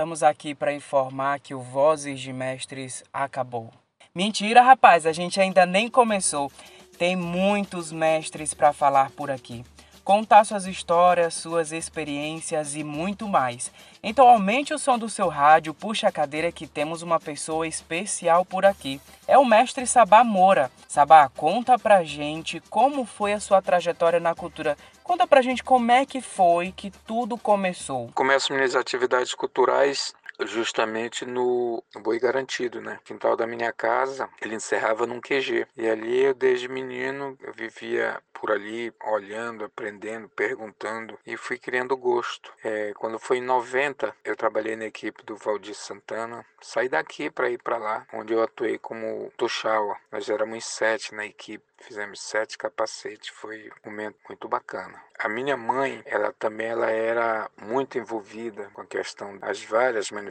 Estamos aqui para informar que o Vozes de Mestres acabou. Mentira, rapaz, a gente ainda nem começou. Tem muitos mestres para falar por aqui contar suas histórias, suas experiências e muito mais. Então aumente o som do seu rádio, puxe a cadeira que temos uma pessoa especial por aqui. É o mestre Sabá Moura. Sabá, conta pra gente como foi a sua trajetória na cultura. Conta pra gente como é que foi que tudo começou. Começo minhas atividades culturais justamente no Boi Garantido, né? O quintal da minha casa, ele encerrava num QG. E ali eu, desde menino, eu vivia por ali, olhando, aprendendo, perguntando e fui criando gosto. É, quando foi em 90, eu trabalhei na equipe do Valdir Santana. Saí daqui para ir para lá, onde eu atuei como Tochawa. Nós éramos sete na equipe. Fizemos sete capacetes, foi um momento muito bacana. A minha mãe, ela também ela era muito envolvida com a questão das várias manifestações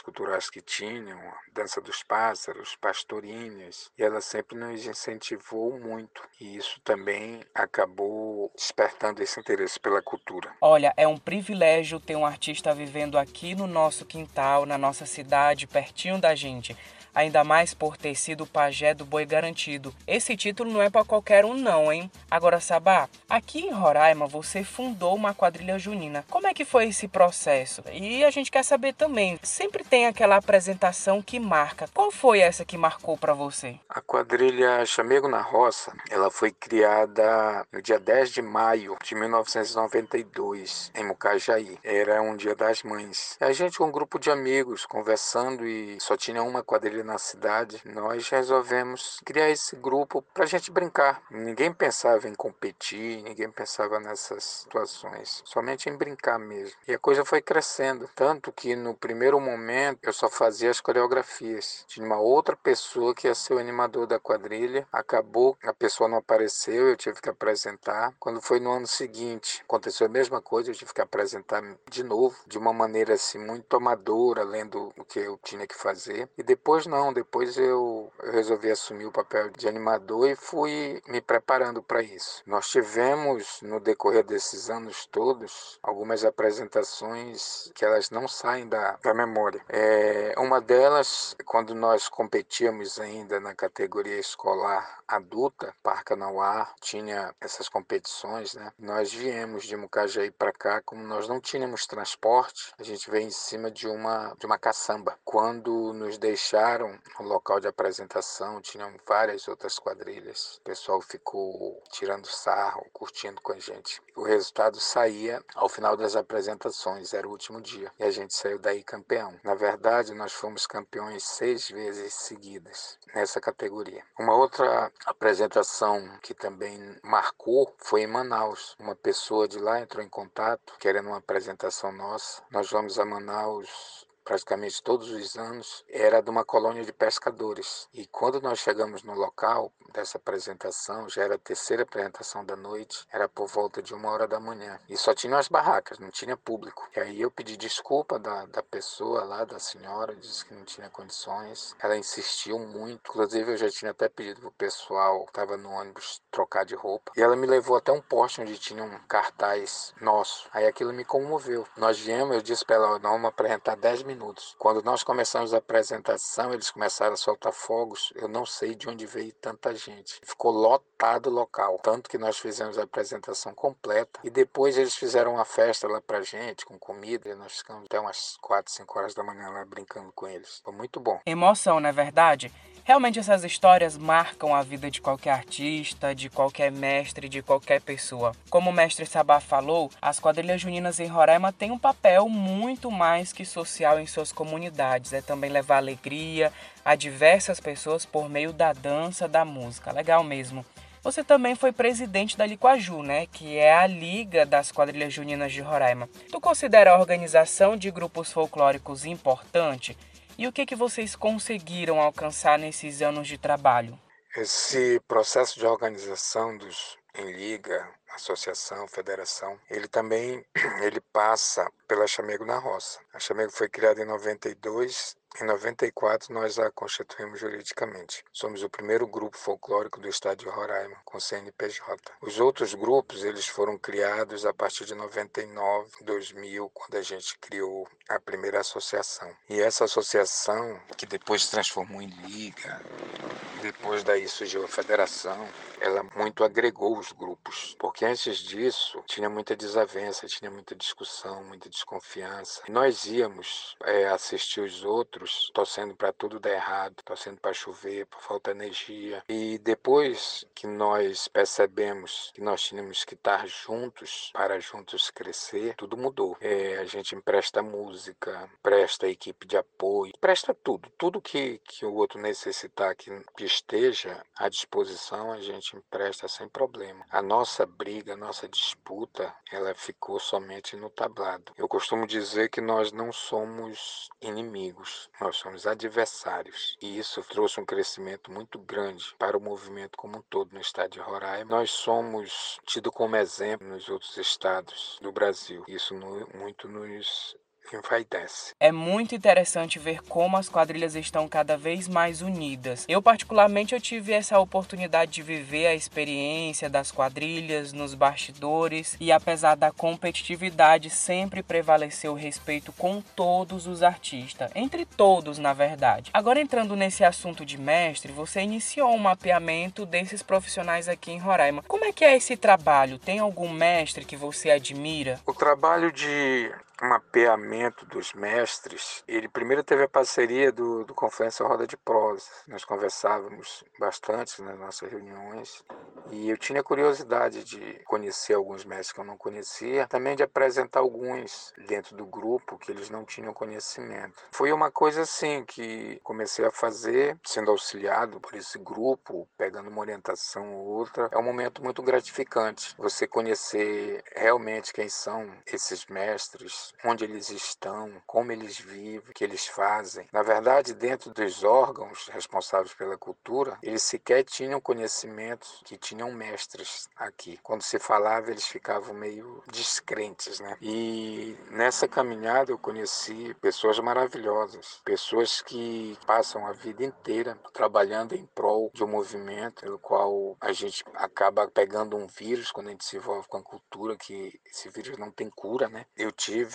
culturais que tinham, dança dos pássaros, pastorinhas, e ela sempre nos incentivou muito. E isso também acabou despertando esse interesse pela cultura. Olha, é um privilégio ter um artista vivendo aqui no nosso quintal, na nossa cidade, pertinho da gente ainda mais por ter sido pajé do boi garantido. Esse título não é para qualquer um não, hein? Agora, Sabá, aqui em Roraima você fundou uma quadrilha junina. Como é que foi esse processo? E a gente quer saber também, sempre tem aquela apresentação que marca. Qual foi essa que marcou para você? A quadrilha Chamego na Roça, ela foi criada no dia 10 de maio de 1992, em Mucajaí. Era um dia das mães. A gente, um grupo de amigos, conversando e só tinha uma quadrilha na cidade, nós resolvemos criar esse grupo para a gente brincar. Ninguém pensava em competir, ninguém pensava nessas situações, somente em brincar mesmo. E a coisa foi crescendo, tanto que no primeiro momento eu só fazia as coreografias. Tinha uma outra pessoa que ia ser o animador da quadrilha, acabou, a pessoa não apareceu, eu tive que apresentar. Quando foi no ano seguinte, aconteceu a mesma coisa, eu tive que apresentar de novo, de uma maneira assim muito amadora, lendo o que eu tinha que fazer. E depois não, depois eu, eu resolvi assumir o papel de animador e fui me preparando para isso. Nós tivemos no decorrer desses anos todos algumas apresentações que elas não saem da, da memória. É, uma delas, quando nós competíamos ainda na categoria escolar adulta, Parca Nauá, tinha essas competições, né? Nós viemos de Mucajaí para cá, como nós não tínhamos transporte, a gente veio em cima de uma de uma caçamba. Quando nos deixaram o local de apresentação, tinham várias outras quadrilhas. O pessoal ficou tirando sarro, curtindo com a gente. O resultado saía ao final das apresentações, era o último dia, e a gente saiu daí campeão. Na verdade, nós fomos campeões seis vezes seguidas nessa categoria. Uma outra apresentação que também marcou foi em Manaus. Uma pessoa de lá entrou em contato querendo uma apresentação nossa. Nós vamos a Manaus praticamente todos os anos, era de uma colônia de pescadores. E quando nós chegamos no local dessa apresentação, já era a terceira apresentação da noite, era por volta de uma hora da manhã. E só tinham as barracas, não tinha público. E aí eu pedi desculpa da, da pessoa lá, da senhora, disse que não tinha condições. Ela insistiu muito, inclusive eu já tinha até pedido pro pessoal que estava no ônibus trocar de roupa. E ela me levou até um poste onde tinha um cartaz nosso. Aí aquilo me comoveu. Nós viemos, eu disse para ela, nós vamos apresentar 10 minutos minutos. Quando nós começamos a apresentação, eles começaram a soltar fogos. Eu não sei de onde veio tanta gente. Ficou lotado o local, tanto que nós fizemos a apresentação completa e depois eles fizeram uma festa lá pra gente com comida. E nós ficamos até umas 4, 5 horas da manhã lá brincando com eles. Foi muito bom. Emoção, não é verdade? Realmente essas histórias marcam a vida de qualquer artista, de qualquer mestre, de qualquer pessoa. Como o mestre Sabá falou, as quadrilhas juninas em Roraima têm um papel muito mais que social em suas comunidades. É também levar alegria a diversas pessoas por meio da dança, da música. Legal mesmo. Você também foi presidente da Liquaju, né? Que é a Liga das Quadrilhas Juninas de Roraima. Tu considera a organização de grupos folclóricos importante? E o que, que vocês conseguiram alcançar nesses anos de trabalho? Esse processo de organização dos em liga, associação, federação, ele também ele passa pela Chamego na Roça. A Chamego foi criada em 92 em 94, nós a constituímos juridicamente. Somos o primeiro grupo folclórico do estado de Roraima, com CNPJ. Os outros grupos, eles foram criados a partir de 99, 2000, quando a gente criou a primeira associação. E essa associação, que depois se transformou em liga, depois daí surgiu a federação, ela muito agregou os grupos, porque antes disso tinha muita desavença, tinha muita discussão, muita desconfiança. Nós íamos é, assistir os outros torcendo para tudo dar errado, torcendo para chover, para falta de energia. E depois que nós percebemos que nós tínhamos que estar juntos para juntos crescer, tudo mudou. É, a gente empresta música, presta equipe de apoio, presta tudo, tudo que, que o outro necessitar que, que esteja à disposição, a gente empresta sem problema. A nossa briga, a nossa disputa, ela ficou somente no tablado. Eu costumo dizer que nós não somos inimigos, nós somos adversários. E isso trouxe um crescimento muito grande para o movimento como um todo no estado de Roraima. Nós somos tidos como exemplo nos outros estados do Brasil. Isso muito nos envaidece. É muito interessante ver como as quadrilhas estão cada vez mais unidas. Eu particularmente eu tive essa oportunidade de viver a experiência das quadrilhas nos bastidores e apesar da competitividade sempre prevaleceu o respeito com todos os artistas, entre todos na verdade. Agora entrando nesse assunto de mestre, você iniciou um mapeamento desses profissionais aqui em Roraima. Como é que é esse trabalho? Tem algum mestre que você admira? O trabalho de mapeamento dos mestres, ele primeiro teve a parceria do, do Conferência Roda de Prosa. Nós conversávamos bastante nas nossas reuniões e eu tinha curiosidade de conhecer alguns mestres que eu não conhecia, também de apresentar alguns dentro do grupo que eles não tinham conhecimento. Foi uma coisa assim que comecei a fazer, sendo auxiliado por esse grupo, pegando uma orientação ou outra. É um momento muito gratificante você conhecer realmente quem são esses mestres, onde eles estão, como eles vivem, o que eles fazem. Na verdade, dentro dos órgãos responsáveis pela cultura, eles sequer tinham conhecimentos que tinham mestres aqui. Quando se falava, eles ficavam meio descrentes, né? E nessa caminhada eu conheci pessoas maravilhosas, pessoas que passam a vida inteira trabalhando em prol de um movimento pelo qual a gente acaba pegando um vírus quando a gente se envolve com a cultura, que esse vírus não tem cura, né? Eu tive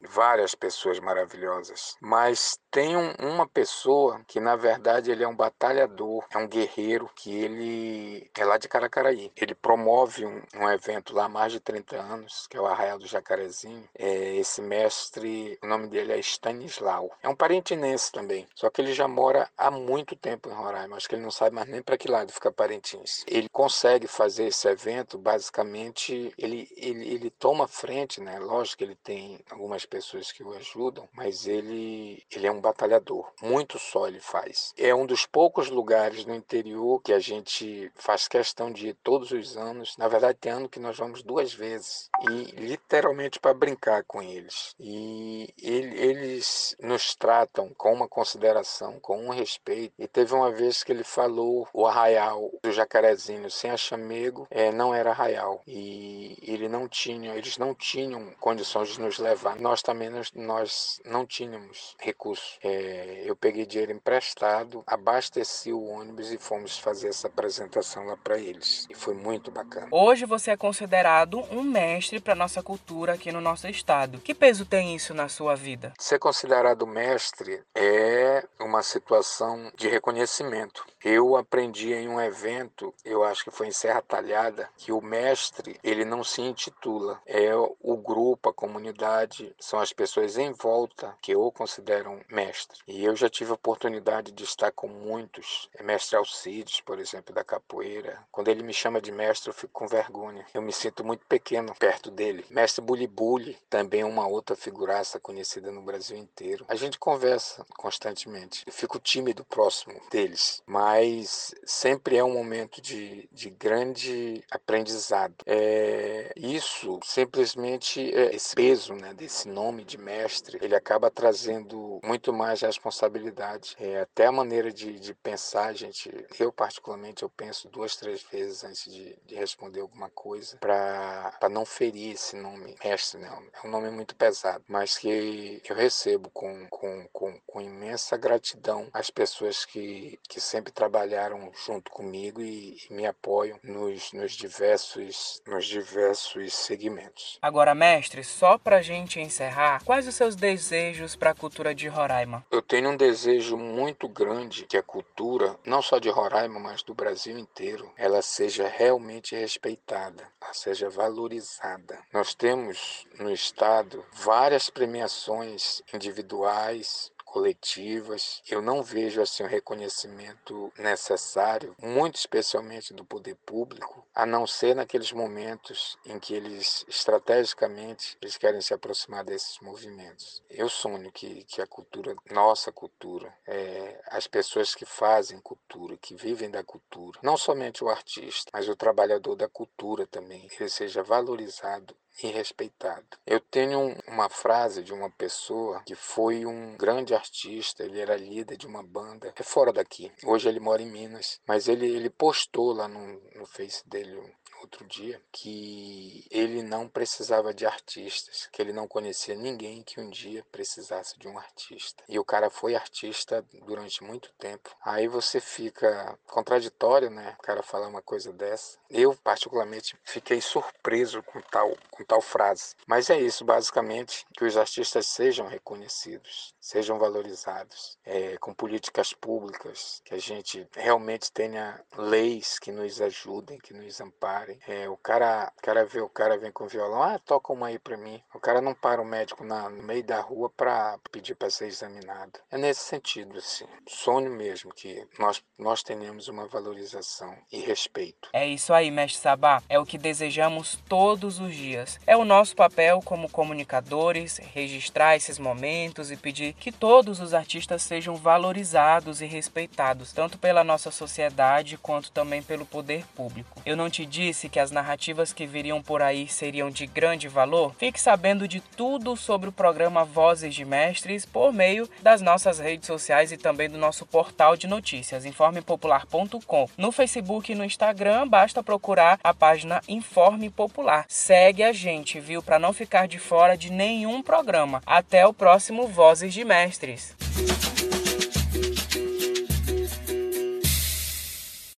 várias pessoas maravilhosas, mas tem um, uma pessoa que na verdade ele é um batalhador, é um guerreiro que ele é lá de Caracaraí. Ele promove um, um evento lá há mais de 30 anos, que é o Arraial do Jacarezinho. É, esse mestre, o nome dele é Stanislau. É um parentinense também, só que ele já mora há muito tempo em Roraima. Acho que ele não sabe mais nem para que lado fica Parintins. Ele consegue fazer esse evento, basicamente, ele, ele, ele toma frente, né? Lógico que ele tem algumas pessoas que o ajudam, mas ele, ele é um batalhador. Muito só ele faz. É um dos poucos lugares no interior que a gente faz questão de ir todos os anos. Na verdade, tem ano que nós vamos duas vezes e literalmente para brincar com eles. E ele, eles nos tratam com uma consideração, com um respeito. E teve uma vez que ele falou o arraial do Jacarezinho sem a chamego é, não era arraial e ele não tinha, eles não tinham condições de nos levar. Nós também nós, nós não tínhamos recursos. É, eu peguei dinheiro emprestado, abasteci o ônibus e fomos fazer essa apresentação lá para eles. E foi muito bacana. Hoje você é considerado um mestre para nossa cultura aqui no nosso estado. Que peso tem isso na sua vida? Ser considerado mestre é uma situação de reconhecimento. Eu aprendi em um evento, eu acho que foi em Serra Talhada, que o mestre ele não se intitula, é o grupo, a comunidade verdade, são as pessoas em volta que o consideram mestre. E eu já tive a oportunidade de estar com muitos, é, mestre Alcides, por exemplo, da capoeira. Quando ele me chama de mestre, eu fico com vergonha. Eu me sinto muito pequeno perto dele. Mestre Bulibuli, também uma outra figuraça conhecida no Brasil inteiro. A gente conversa constantemente. Eu fico tímido próximo deles, mas sempre é um momento de, de grande aprendizado. É, isso simplesmente é esse peso né, desse nome de mestre, ele acaba trazendo muito mais responsabilidade. É, até a maneira de, de pensar, gente, eu particularmente, eu penso duas, três vezes antes de, de responder alguma coisa para não ferir esse nome mestre, né? É um nome muito pesado, mas que eu recebo com, com, com, com imensa gratidão as pessoas que, que sempre trabalharam junto comigo e, e me apoiam nos, nos, diversos, nos diversos segmentos. Agora, mestre, só para a gente encerrar, quais os seus desejos para a cultura de Roraima? Eu tenho um desejo muito grande que a cultura, não só de Roraima, mas do Brasil inteiro, ela seja realmente respeitada, seja valorizada. Nós temos no estado várias premiações individuais, coletivas. Eu não vejo assim o um reconhecimento necessário, muito especialmente do poder público, a não ser naqueles momentos em que eles estrategicamente eles querem se aproximar desses movimentos. Eu sonho que, que a cultura, nossa cultura, é, as pessoas que fazem cultura, que vivem da cultura, não somente o artista, mas o trabalhador da cultura também, ele seja valorizado e respeitado. Eu tenho uma frase de uma pessoa que foi um grande artista, ele era líder de uma banda, é fora daqui. Hoje ele mora em Minas, mas ele, ele postou lá no, no Face dele outro dia que ele não precisava de artistas, que ele não conhecia ninguém que um dia precisasse de um artista. E o cara foi artista durante muito tempo. Aí você fica contraditório, né? O cara falar uma coisa dessa. Eu, particularmente, fiquei surpreso com tal, com tal frase. Mas é isso, basicamente, que os artistas sejam reconhecidos, sejam valorizados, é, com políticas públicas, que a gente realmente tenha leis que nos ajudem, que nos amparem é, o cara, o cara vê o cara vem com violão, ah, toca uma aí pra mim. O cara não para o médico na, no meio da rua pra pedir para ser examinado. É nesse sentido, assim. Sonho mesmo que nós, nós tenhamos uma valorização e respeito. É isso aí, mestre Sabá. É o que desejamos todos os dias. É o nosso papel como comunicadores registrar esses momentos e pedir que todos os artistas sejam valorizados e respeitados, tanto pela nossa sociedade quanto também pelo poder público. Eu não te disse disse que as narrativas que viriam por aí seriam de grande valor, fique sabendo de tudo sobre o programa Vozes de Mestres por meio das nossas redes sociais e também do nosso portal de notícias, informepopular.com. No Facebook e no Instagram, basta procurar a página Informe Popular. Segue a gente, viu, para não ficar de fora de nenhum programa. Até o próximo Vozes de Mestres.